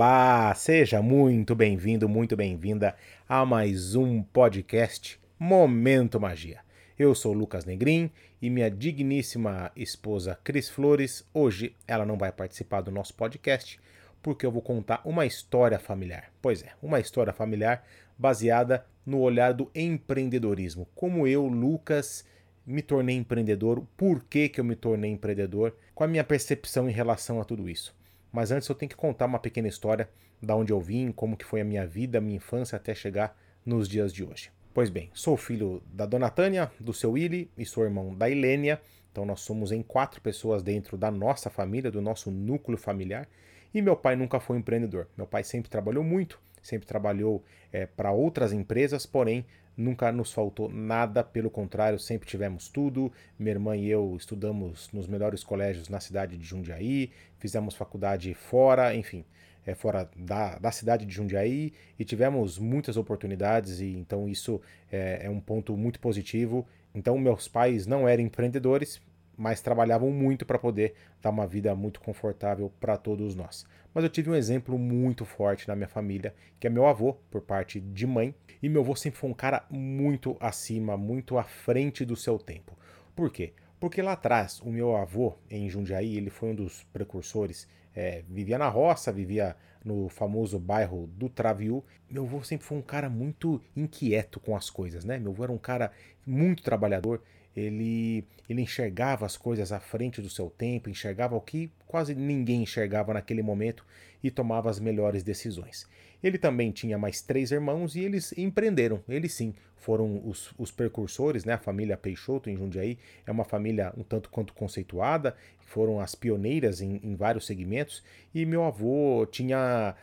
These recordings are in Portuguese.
Olá, seja muito bem-vindo, muito bem-vinda a mais um podcast Momento Magia. Eu sou Lucas Negrin e minha digníssima esposa Cris Flores, hoje ela não vai participar do nosso podcast porque eu vou contar uma história familiar. Pois é, uma história familiar baseada no olhar do empreendedorismo. Como eu, Lucas, me tornei empreendedor, por que, que eu me tornei empreendedor, qual a minha percepção em relação a tudo isso. Mas antes eu tenho que contar uma pequena história da onde eu vim, como que foi a minha vida, minha infância até chegar nos dias de hoje. Pois bem, sou filho da Dona Tânia, do seu Willi e sou irmão da Ilênia. Então nós somos em quatro pessoas dentro da nossa família, do nosso núcleo familiar. E meu pai nunca foi empreendedor. Meu pai sempre trabalhou muito, sempre trabalhou é, para outras empresas, porém nunca nos faltou nada, pelo contrário, sempre tivemos tudo. Minha irmã e eu estudamos nos melhores colégios na cidade de Jundiaí, fizemos faculdade fora, enfim, é, fora da, da cidade de Jundiaí e tivemos muitas oportunidades, e então isso é, é um ponto muito positivo. Então, meus pais não eram empreendedores, mas trabalhavam muito para poder dar uma vida muito confortável para todos nós. Mas eu tive um exemplo muito forte na minha família, que é meu avô, por parte de mãe, e meu avô sempre foi um cara muito acima, muito à frente do seu tempo. Por quê? Porque lá atrás, o meu avô, em Jundiaí, ele foi um dos precursores, é, vivia na roça, vivia no famoso bairro do Traviú. Meu avô sempre foi um cara muito inquieto com as coisas, né? Meu avô era um cara muito trabalhador, ele, ele enxergava as coisas à frente do seu tempo, enxergava o que quase ninguém enxergava naquele momento e tomava as melhores decisões. Ele também tinha mais três irmãos e eles empreenderam. Eles sim foram os, os precursores, né? A família Peixoto em Jundiaí é uma família um tanto quanto conceituada, foram as pioneiras em, em vários segmentos. E meu avô tinha.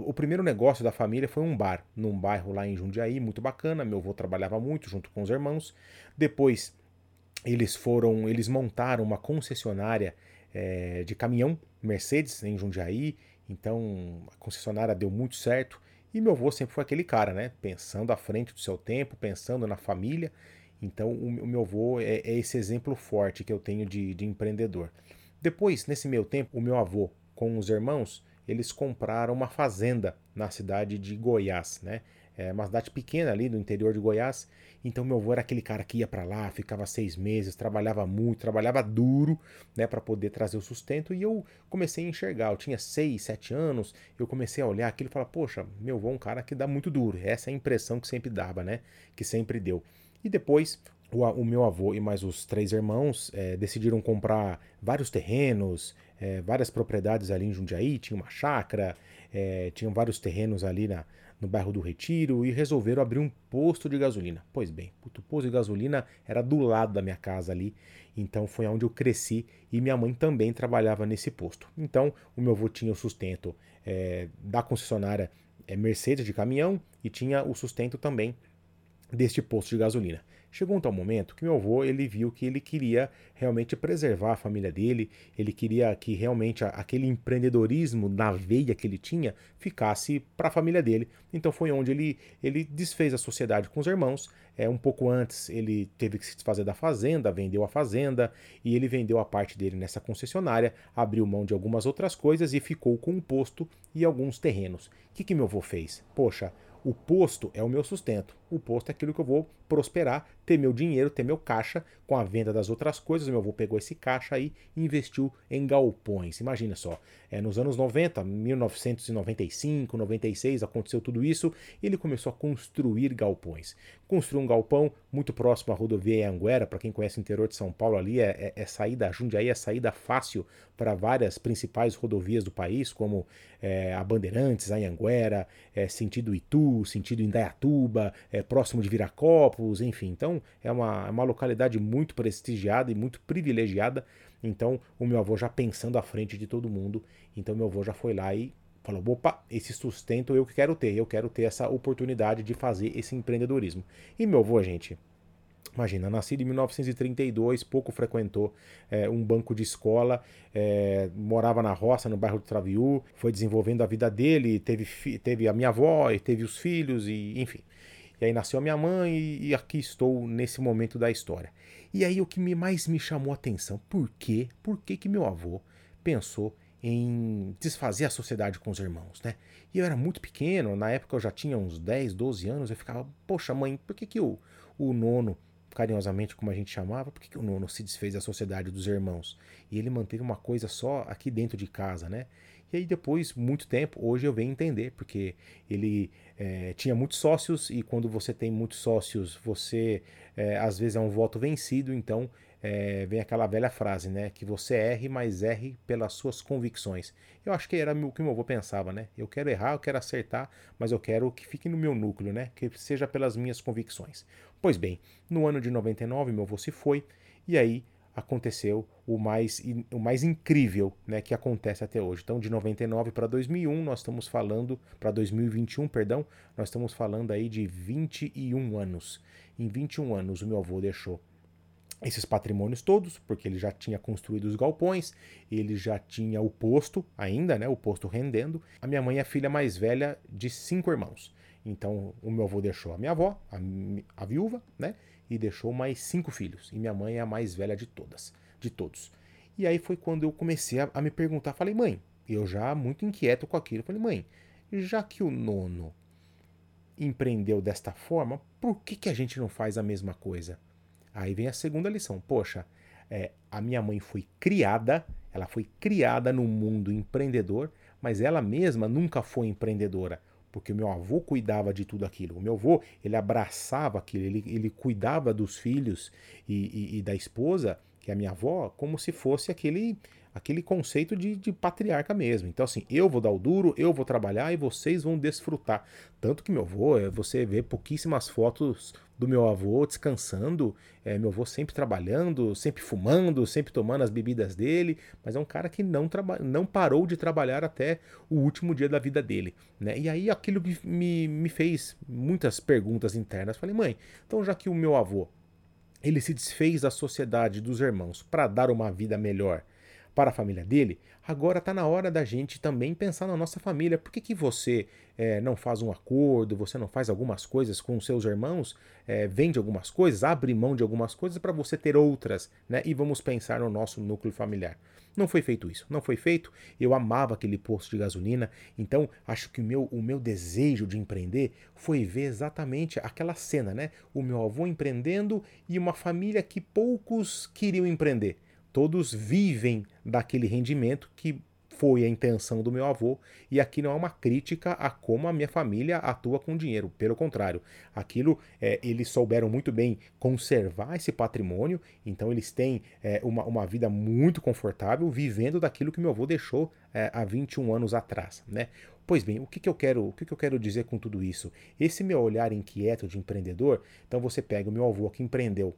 o primeiro negócio da família foi um bar, num bairro lá em Jundiaí, muito bacana. Meu avô trabalhava muito junto com os irmãos. Depois eles foram, eles montaram uma concessionária é, de caminhão Mercedes em Jundiaí, então a concessionária deu muito certo. E meu avô sempre foi aquele cara, né? Pensando à frente do seu tempo, pensando na família. Então o, o meu avô é, é, esse exemplo forte que eu tenho de, de empreendedor. Depois, nesse meio tempo, o meu avô com os irmãos, eles compraram uma fazenda na cidade de Goiás, né? É uma cidade pequena ali do interior de Goiás. Então meu avô era aquele cara que ia para lá, ficava seis meses, trabalhava muito, trabalhava duro, né, para poder trazer o sustento. E eu comecei a enxergar. Eu tinha seis, sete anos. Eu comecei a olhar aquilo e falar, poxa, meu avô é um cara que dá muito duro. Essa é a impressão que sempre dava, né? Que sempre deu. E depois o, o, meu avô e mais os três irmãos é, decidiram comprar vários terrenos, é, várias propriedades ali em Jundiaí, tinha uma chácara, é, tinham vários terrenos ali na, no bairro do Retiro e resolveram abrir um posto de gasolina. Pois bem, o posto de gasolina era do lado da minha casa ali, então foi onde eu cresci e minha mãe também trabalhava nesse posto. Então o meu avô tinha o sustento é, da concessionária é, Mercedes de caminhão e tinha o sustento também deste posto de gasolina. Chegou um tal momento que meu avô ele viu que ele queria realmente preservar a família dele, ele queria que realmente aquele empreendedorismo na veia que ele tinha ficasse para a família dele. Então foi onde ele, ele desfez a sociedade com os irmãos. É, um pouco antes ele teve que se desfazer da fazenda, vendeu a fazenda e ele vendeu a parte dele nessa concessionária, abriu mão de algumas outras coisas e ficou com um posto e alguns terrenos. O que, que meu avô fez? Poxa, o posto é o meu sustento. O posto é aquilo que eu vou prosperar, ter meu dinheiro, ter meu caixa com a venda das outras coisas. Meu avô pegou esse caixa aí e investiu em galpões. Imagina só, é, nos anos 90, 1995, 96, aconteceu tudo isso. Ele começou a construir galpões. Construiu um galpão muito próximo à rodovia Anguera. Para quem conhece o interior de São Paulo, ali é, é, é saída, Jundiaí é saída fácil para várias principais rodovias do país, como é, a Bandeirantes, a Anguera, é, sentido Itu, sentido Indaiatuba, é, próximo de Viracopos, enfim. Então é uma, é uma localidade muito prestigiada e muito privilegiada. Então o meu avô já pensando à frente de todo mundo, então meu avô já foi lá e falou: opa, esse sustento eu quero ter, eu quero ter essa oportunidade de fazer esse empreendedorismo. E meu avô, gente, Imagina, nascido em 1932, pouco frequentou é, um banco de escola, é, morava na roça, no bairro do Traviú, foi desenvolvendo a vida dele, teve, teve a minha avó, e teve os filhos, e enfim. E aí nasceu a minha mãe e, e aqui estou nesse momento da história. E aí o que me, mais me chamou a atenção, por quê? Por que, que meu avô pensou em desfazer a sociedade com os irmãos, né? E eu era muito pequeno, na época eu já tinha uns 10, 12 anos, eu ficava, poxa mãe, por que, que o, o nono, carinhosamente como a gente chamava, por que, que o nono se desfez da sociedade dos irmãos? E ele manteve uma coisa só aqui dentro de casa, né? E aí depois, muito tempo, hoje eu venho entender, porque ele é, tinha muitos sócios e quando você tem muitos sócios, você é, às vezes é um voto vencido, então é, vem aquela velha frase, né? Que você erre, mas erre pelas suas convicções. Eu acho que era o que meu avô pensava, né? Eu quero errar, eu quero acertar, mas eu quero que fique no meu núcleo, né? Que seja pelas minhas convicções. Pois bem, no ano de 99 meu avô se foi e aí aconteceu o mais, o mais incrível né, que acontece até hoje. Então, de 99 para 2001, nós estamos falando, para 2021, perdão, nós estamos falando aí de 21 anos. Em 21 anos, o meu avô deixou esses patrimônios todos, porque ele já tinha construído os galpões, ele já tinha o posto ainda, né, o posto rendendo. A minha mãe é a filha mais velha de cinco irmãos. Então, o meu avô deixou a minha avó, a, a viúva, né, e deixou mais cinco filhos. E minha mãe é a mais velha de todas, de todos. E aí foi quando eu comecei a, a me perguntar, falei, mãe, eu já muito inquieto com aquilo, falei, mãe, já que o nono empreendeu desta forma, por que, que a gente não faz a mesma coisa? Aí vem a segunda lição. Poxa, é, a minha mãe foi criada, ela foi criada no mundo empreendedor, mas ela mesma nunca foi empreendedora porque o meu avô cuidava de tudo aquilo. O meu avô, ele abraçava aquilo, ele, ele cuidava dos filhos e, e, e da esposa, que é a minha avó, como se fosse aquele aquele conceito de, de, patriarca mesmo. Então, assim, eu vou dar o duro, eu vou trabalhar e vocês vão desfrutar. Tanto que meu avô, é, você vê pouquíssimas fotos do meu avô descansando, é, meu avô sempre trabalhando, sempre fumando, sempre tomando as bebidas dele, mas é um cara que não, não parou de trabalhar até o último dia da vida dele. Né? E aí aquilo me, me fez muitas perguntas internas. Falei, mãe, então já que o meu avô ele se desfez da sociedade dos irmãos para dar uma vida melhor para a família dele, agora está na hora da gente também pensar na nossa família. Por que, que você é, não faz um acordo, você não faz algumas coisas com seus irmãos, é, vende algumas coisas, abre mão de algumas coisas para você ter outras, né? E vamos pensar no nosso núcleo familiar. Não foi feito isso, não foi feito. Eu amava aquele posto de gasolina, então acho que o meu, o meu desejo de empreender foi ver exatamente aquela cena, né? O meu avô empreendendo e uma família que poucos queriam empreender todos vivem daquele rendimento que foi a intenção do meu avô, e aqui não é uma crítica a como a minha família atua com dinheiro, pelo contrário, aquilo é, eles souberam muito bem conservar esse patrimônio, então eles têm é, uma, uma vida muito confortável vivendo daquilo que meu avô deixou é, há 21 anos atrás, né? Pois bem, o que, que eu quero, o que, que eu quero dizer com tudo isso? Esse meu olhar inquieto de empreendedor, então você pega o meu avô que empreendeu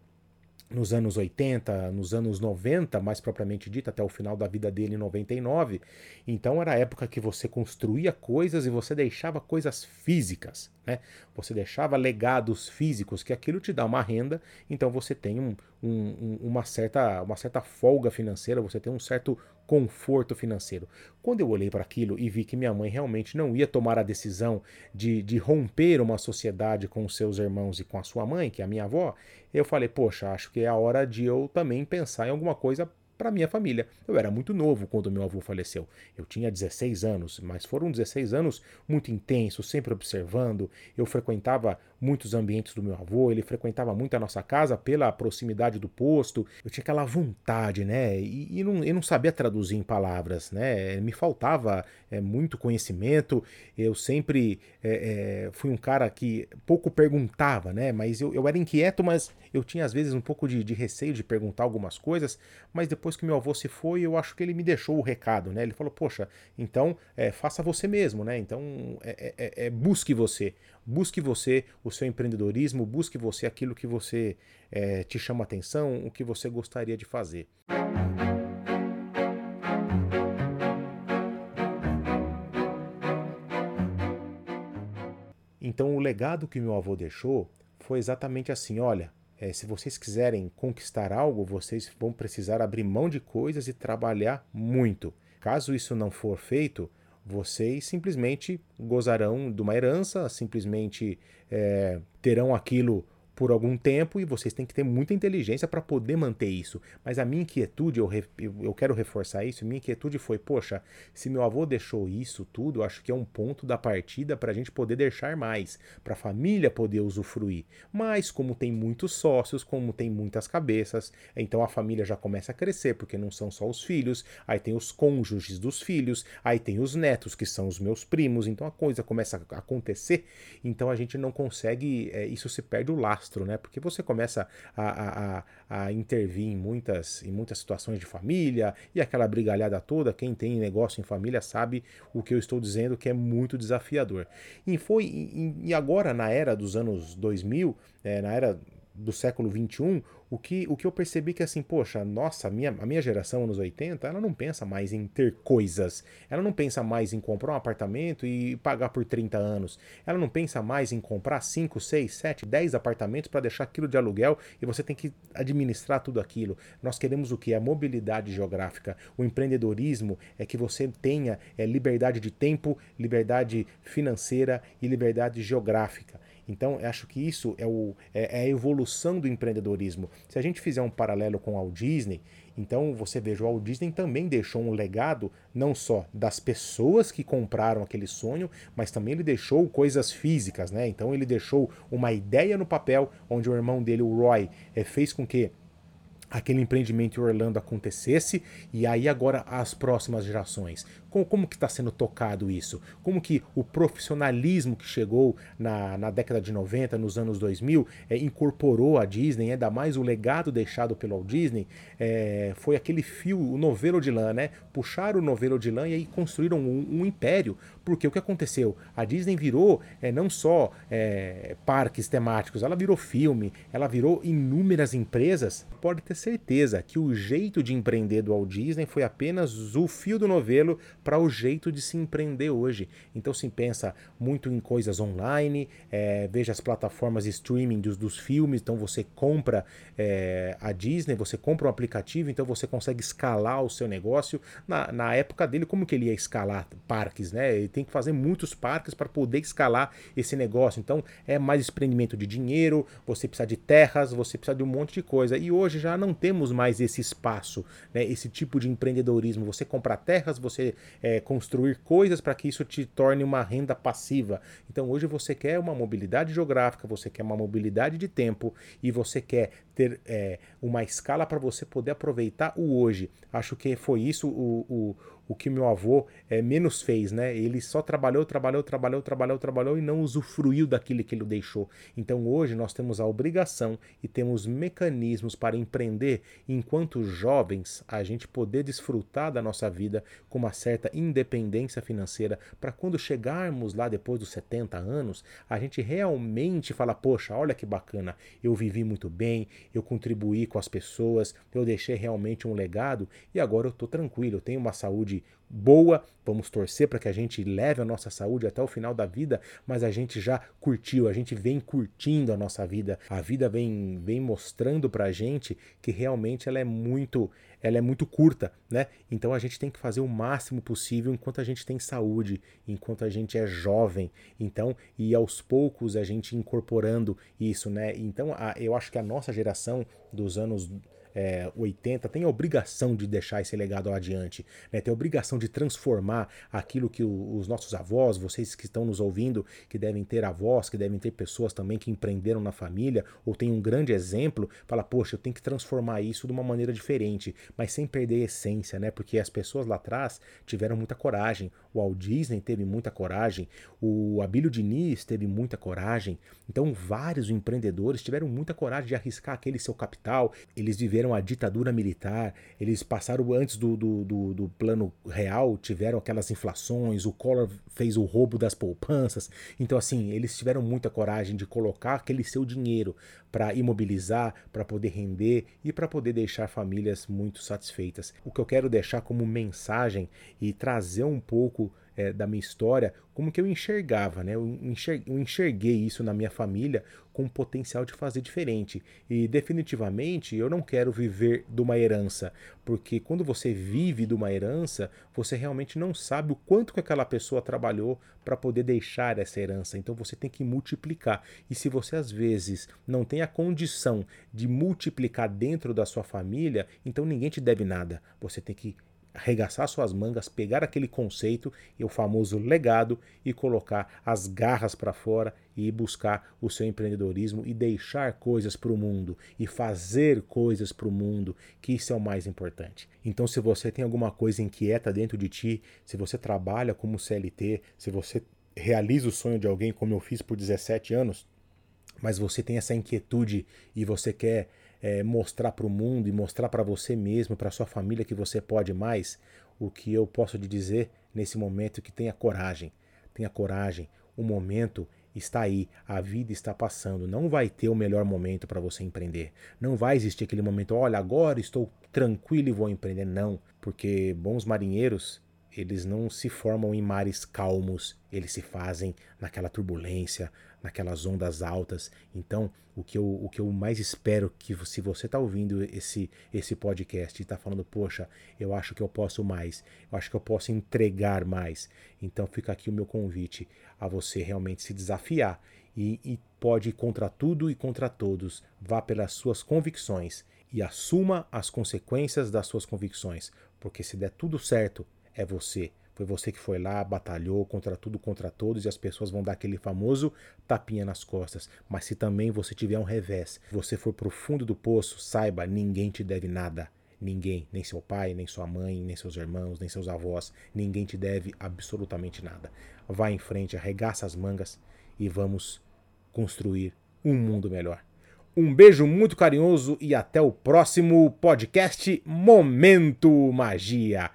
nos anos 80, nos anos 90, mais propriamente dito, até o final da vida dele em 99. Então era a época que você construía coisas e você deixava coisas físicas, né? Você deixava legados físicos, que aquilo te dá uma renda, então você tem um, um, uma, certa, uma certa folga financeira, você tem um certo conforto financeiro. Quando eu olhei para aquilo e vi que minha mãe realmente não ia tomar a decisão de, de romper uma sociedade com os seus irmãos e com a sua mãe, que é a minha avó, eu falei, poxa, acho que é a hora de eu também pensar em alguma coisa para minha família. Eu era muito novo quando meu avô faleceu. Eu tinha 16 anos, mas foram 16 anos muito intensos, sempre observando. Eu frequentava muitos ambientes do meu avô, ele frequentava muito a nossa casa pela proximidade do posto. Eu tinha aquela vontade, né? E, e não, eu não sabia traduzir em palavras, né? Me faltava é, muito conhecimento. Eu sempre é, é, fui um cara que pouco perguntava, né? Mas eu, eu era inquieto, mas eu tinha às vezes um pouco de, de receio de perguntar algumas coisas. Mas depois que meu avô se foi, eu acho que ele me deixou o recado, né? Ele falou, poxa, então faça você mesmo, né? Então é, é, é, busque você, busque você o seu empreendedorismo, busque você aquilo que você é, te chama atenção, o que você gostaria de fazer. Então o legado que meu avô deixou foi exatamente assim, olha, é, se vocês quiserem conquistar algo, vocês vão precisar abrir mão de coisas e trabalhar muito. Caso isso não for feito, vocês simplesmente gozarão de uma herança, simplesmente é, terão aquilo por algum tempo e vocês têm que ter muita inteligência para poder manter isso. Mas a minha inquietude, eu, eu quero reforçar isso, minha inquietude foi, poxa, se meu avô deixou isso tudo, acho que é um ponto da partida para a gente poder deixar mais, para a família poder usufruir. Mas como tem muitos sócios, como tem muitas cabeças, então a família já começa a crescer, porque não são só os filhos, aí tem os cônjuges dos filhos, aí tem os netos, que são os meus primos, então a coisa começa a acontecer, então a gente não consegue, é, isso se perde o laço né? Porque você começa a, a, a, intervir em muitas, em muitas situações de família e aquela brigalhada toda. Quem tem negócio em família sabe o que eu estou dizendo, que é muito desafiador. E foi e, agora na era dos anos 2000, é, na era do século 21, o que, o que eu percebi que assim, poxa, nossa, a minha, a minha geração, anos 80, ela não pensa mais em ter coisas. Ela não pensa mais em comprar um apartamento e pagar por 30 anos. Ela não pensa mais em comprar 5, 6, 7, 10 apartamentos para deixar aquilo de aluguel e você tem que administrar tudo aquilo. Nós queremos o que? A mobilidade geográfica. O empreendedorismo é que você tenha é, liberdade de tempo, liberdade financeira e liberdade geográfica. Então, acho que isso é, o, é, é a evolução do empreendedorismo. Se a gente fizer um paralelo com o Walt Disney, então você veja, o Walt Disney também deixou um legado não só das pessoas que compraram aquele sonho, mas também ele deixou coisas físicas, né? Então ele deixou uma ideia no papel, onde o irmão dele, o Roy, é, fez com que aquele empreendimento em Orlando acontecesse e aí agora as próximas gerações como, como que está sendo tocado isso? Como que o profissionalismo que chegou na, na década de 90, nos anos 2000, é, incorporou a Disney, ainda mais o legado deixado pelo Walt Disney, é, foi aquele fio, o novelo de lã, né? Puxaram o novelo de lã e aí construíram um, um império. Porque o que aconteceu? A Disney virou é, não só é, parques temáticos, ela virou filme, ela virou inúmeras empresas. Pode ter certeza que o jeito de empreender do Walt Disney foi apenas o fio do novelo para o jeito de se empreender hoje. Então se pensa muito em coisas online, é, veja as plataformas streaming dos, dos filmes, então você compra é, a Disney, você compra um aplicativo, então você consegue escalar o seu negócio. Na, na época dele, como que ele ia escalar parques, né? Ele tem que fazer muitos parques para poder escalar esse negócio. Então é mais desprendimento de dinheiro, você precisa de terras, você precisa de um monte de coisa. E hoje já não temos mais esse espaço, né? esse tipo de empreendedorismo. Você compra terras, você é, construir coisas para que isso te torne uma renda passiva. Então hoje você quer uma mobilidade geográfica, você quer uma mobilidade de tempo e você quer ter é, uma escala para você poder aproveitar o hoje. Acho que foi isso o, o o que meu avô é, menos fez, né? Ele só trabalhou, trabalhou, trabalhou, trabalhou, trabalhou e não usufruiu daquilo que ele deixou. Então hoje nós temos a obrigação e temos mecanismos para empreender enquanto jovens, a gente poder desfrutar da nossa vida com uma certa independência financeira para quando chegarmos lá depois dos 70 anos, a gente realmente fala, poxa, olha que bacana, eu vivi muito bem, eu contribuí com as pessoas, eu deixei realmente um legado e agora eu estou tranquilo, eu tenho uma saúde saúde boa, vamos torcer para que a gente leve a nossa saúde até o final da vida, mas a gente já curtiu, a gente vem curtindo a nossa vida. A vida vem, vem mostrando para a gente que realmente ela é muito, ela é muito curta, né? Então a gente tem que fazer o máximo possível enquanto a gente tem saúde, enquanto a gente é jovem. Então, e aos poucos a gente incorporando isso, né? Então, a, eu acho que a nossa geração dos anos é, 80 tem a obrigação de deixar esse legado adiante, né? tem a obrigação de transformar aquilo que o, os nossos avós, vocês que estão nos ouvindo, que devem ter avós, que devem ter pessoas também que empreenderam na família ou tem um grande exemplo, fala, poxa, eu tenho que transformar isso de uma maneira diferente, mas sem perder a essência, né? Porque as pessoas lá atrás tiveram muita coragem. O Walt Disney teve muita coragem, o Abílio Diniz teve muita coragem. Então, vários empreendedores tiveram muita coragem de arriscar aquele seu capital. Eles viveram a ditadura militar, eles passaram antes do, do, do, do plano real, tiveram aquelas inflações, o Collor fez o roubo das poupanças. Então, assim, eles tiveram muita coragem de colocar aquele seu dinheiro para imobilizar, para poder render e para poder deixar famílias muito satisfeitas. O que eu quero deixar como mensagem e trazer um pouco é, da minha história, como que eu enxergava, né? Eu enxerguei isso na minha família com o potencial de fazer diferente. E definitivamente eu não quero viver de uma herança, porque quando você vive de uma herança, você realmente não sabe o quanto que aquela pessoa trabalhou para poder deixar essa herança. Então você tem que multiplicar. E se você às vezes não tem a condição de multiplicar dentro da sua família, então ninguém te deve nada. Você tem que arregaçar suas mangas, pegar aquele conceito e o famoso legado e colocar as garras para fora e buscar o seu empreendedorismo e deixar coisas para o mundo e fazer coisas para o mundo, que isso é o mais importante. Então, se você tem alguma coisa inquieta dentro de ti, se você trabalha como CLT, se você realiza o sonho de alguém como eu fiz por 17 anos, mas você tem essa inquietude e você quer é, mostrar para o mundo e mostrar para você mesmo, para sua família que você pode mais, o que eu posso te dizer nesse momento é que tenha coragem. Tenha coragem. O momento está aí, a vida está passando. Não vai ter o melhor momento para você empreender. Não vai existir aquele momento, olha, agora estou tranquilo e vou empreender. Não, porque bons marinheiros eles não se formam em mares calmos, eles se fazem naquela turbulência, naquelas ondas altas. Então, o que eu, o que eu mais espero que se você está ouvindo esse, esse podcast e está falando, poxa, eu acho que eu posso mais, eu acho que eu posso entregar mais. Então, fica aqui o meu convite a você realmente se desafiar e, e pode ir contra tudo e contra todos. Vá pelas suas convicções e assuma as consequências das suas convicções, porque se der tudo certo, é você. Foi você que foi lá, batalhou contra tudo, contra todos, e as pessoas vão dar aquele famoso tapinha nas costas. Mas se também você tiver um revés, você for pro fundo do poço, saiba, ninguém te deve nada. Ninguém, nem seu pai, nem sua mãe, nem seus irmãos, nem seus avós, ninguém te deve absolutamente nada. Vá em frente, arregaça as mangas e vamos construir um mundo melhor. Um beijo muito carinhoso e até o próximo podcast Momento Magia.